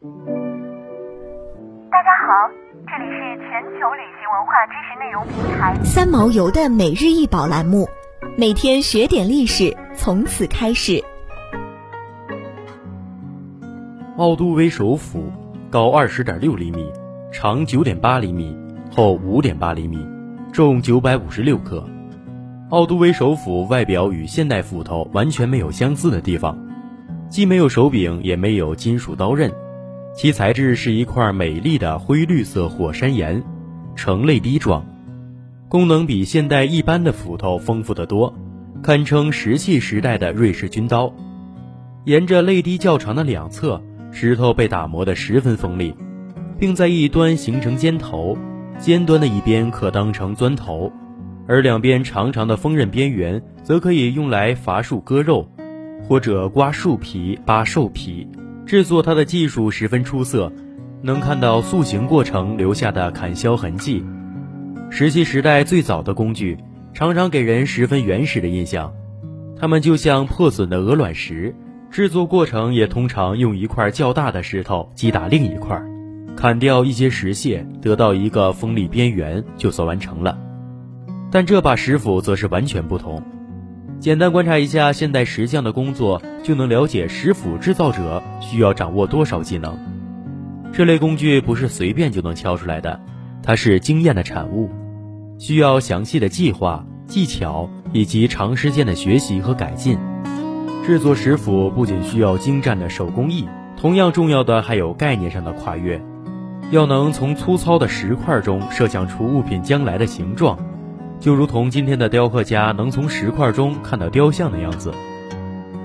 大家好，这里是全球旅行文化知识内容平台三毛游的每日一宝栏目，每天学点历史，从此开始。奥都威首府高二十点六厘米，长九点八厘米，厚五点八厘米，重九百五十六克。奥都威首府外表与现代斧头完全没有相似的地方，既没有手柄，也没有金属刀刃，其材质是一块美丽的灰绿色火山岩，呈泪滴状，功能比现代一般的斧头丰富得多，堪称石器时代的瑞士军刀。沿着泪滴较长的两侧。石头被打磨得十分锋利，并在一端形成尖头，尖端的一边可当成钻头，而两边长长的锋刃边缘则可以用来伐树割肉，或者刮树皮扒兽皮。制作它的技术十分出色，能看到塑形过程留下的砍削痕迹。石器时代最早的工具常常给人十分原始的印象，它们就像破损的鹅卵石。制作过程也通常用一块较大的石头击打另一块，砍掉一些石屑，得到一个锋利边缘，就算完成了。但这把石斧则是完全不同。简单观察一下现代石匠的工作，就能了解石斧制造者需要掌握多少技能。这类工具不是随便就能敲出来的，它是经验的产物，需要详细的计划、技巧以及长时间的学习和改进。制作石斧不仅需要精湛的手工艺，同样重要的还有概念上的跨越。要能从粗糙的石块中设想出物品将来的形状，就如同今天的雕刻家能从石块中看到雕像的样子。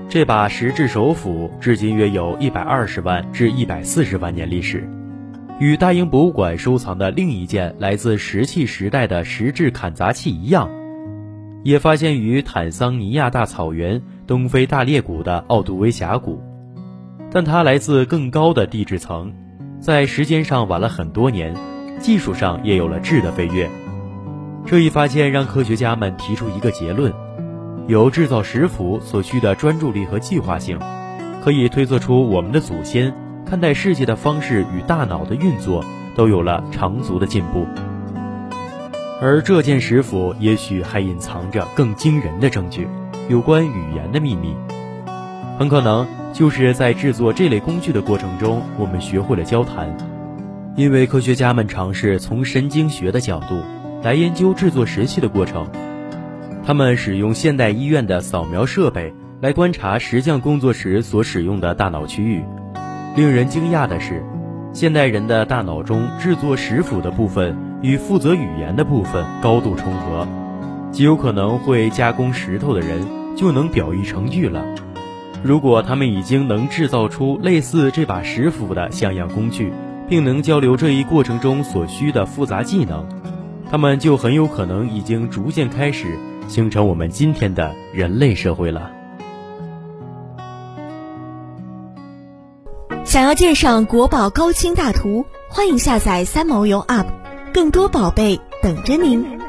这把石质手斧至今约有一百二十万至一百四十万年历史，与大英博物馆收藏的另一件来自石器时代的石质砍砸器一样，也发现于坦桑尼亚大草原。东非大裂谷的奥杜威峡谷，但它来自更高的地质层，在时间上晚了很多年，技术上也有了质的飞跃。这一发现让科学家们提出一个结论：有制造石斧所需的专注力和计划性，可以推测出我们的祖先看待世界的方式与大脑的运作都有了长足的进步。而这件石斧也许还隐藏着更惊人的证据。有关语言的秘密，很可能就是在制作这类工具的过程中，我们学会了交谈。因为科学家们尝试从神经学的角度来研究制作石器的过程，他们使用现代医院的扫描设备来观察石匠工作时所使用的大脑区域。令人惊讶的是，现代人的大脑中制作石斧的部分与负责语言的部分高度重合。极有可能会加工石头的人就能表意成句了。如果他们已经能制造出类似这把石斧的像样工具，并能交流这一过程中所需的复杂技能，他们就很有可能已经逐渐开始形成我们今天的人类社会了。想要鉴赏国宝高清大图，欢迎下载三毛游 App，更多宝贝等着您。